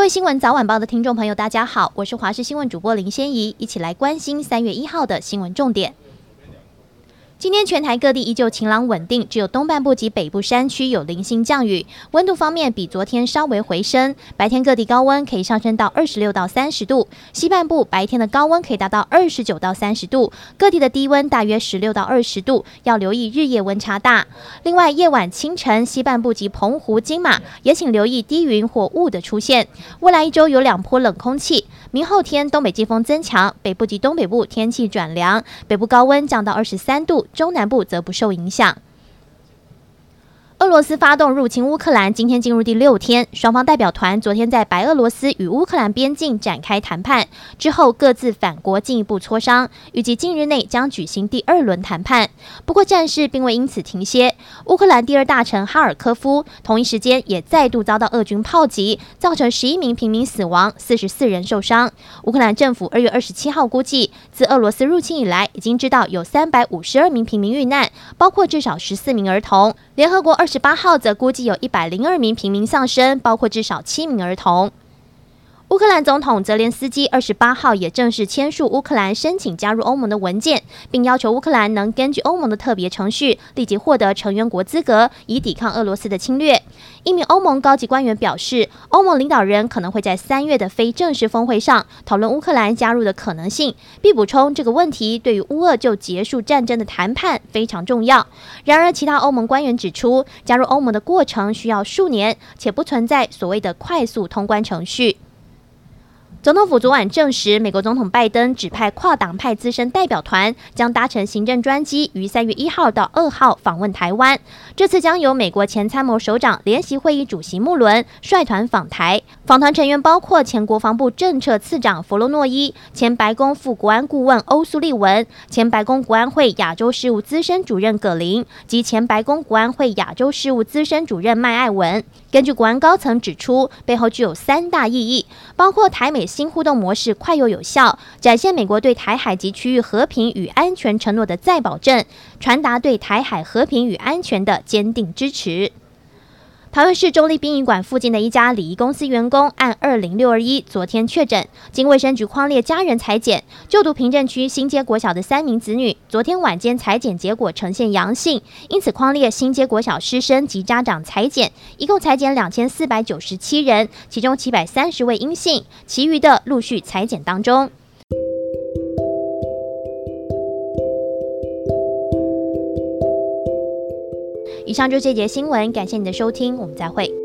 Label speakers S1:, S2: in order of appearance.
S1: 各位新闻早晚报的听众朋友，大家好，我是华视新闻主播林仙怡，一起来关心三月一号的新闻重点。今天全台各地依旧晴朗稳定，只有东半部及北部山区有零星降雨。温度方面比昨天稍微回升，白天各地高温可以上升到二十六到三十度。西半部白天的高温可以达到二十九到三十度，各地的低温大约十六到二十度，要留意日夜温差大。另外，夜晚清晨西半部及澎湖、金马也请留意低云或雾的出现。未来一周有两波冷空气，明后天东北季风增强，北部及东北部天气转凉，北部高温降到二十三度。中南部则不受影响。俄罗斯发动入侵乌克兰，今天进入第六天。双方代表团昨天在白俄罗斯与乌克兰边境展开谈判，之后各自返国进一步磋商，预计近日内将举行第二轮谈判。不过战事并未因此停歇，乌克兰第二大城哈尔科夫同一时间也再度遭到俄军炮击，造成十一名平民死亡，四十四人受伤。乌克兰政府二月二十七号估计，自俄罗斯入侵以来，已经知道有三百五十二名平民遇难，包括至少十四名儿童。联合国二十八号则估计有一百零二名平民丧生，包括至少七名儿童。乌克兰总统泽连斯基二十八号也正式签署乌克兰申请加入欧盟的文件，并要求乌克兰能根据欧盟的特别程序，立即获得成员国资格，以抵抗俄罗斯的侵略。一名欧盟高级官员表示，欧盟领导人可能会在三月的非正式峰会上讨论乌克兰加入的可能性，并补充这个问题对于乌俄就结束战争的谈判非常重要。然而，其他欧盟官员指出，加入欧盟的过程需要数年，且不存在所谓的快速通关程序。总统府昨晚证实，美国总统拜登指派跨党派资深代表团将搭乘行政专机，于三月一号到二号访问台湾。这次将由美国前参谋首长联席会议主席穆伦率团访台。访团成员包括前国防部政策次长弗洛诺伊、前白宫副国安顾问欧苏利文、前白宫国安会亚洲事务资深主任葛林及前白宫国安会亚洲事务资深主任麦爱文。根据国安高层指出，背后具有三大意义，包括台美新互动模式快又有效，展现美国对台海及区域和平与安全承诺的再保证，传达对台海和平与安全的坚定支持。桃园市中立殡仪馆附近的一家礼仪公司员工按二零六二一，昨天确诊，经卫生局匡列家人采检，就读平镇区新街国小的三名子女，昨天晚间采检结果呈现阳性，因此匡列新街国小师生及家长采检，一共采检两千四百九十七人，其中七百三十位阴性，其余的陆续采检当中。以上就这节新闻，感谢你的收听，我们再会。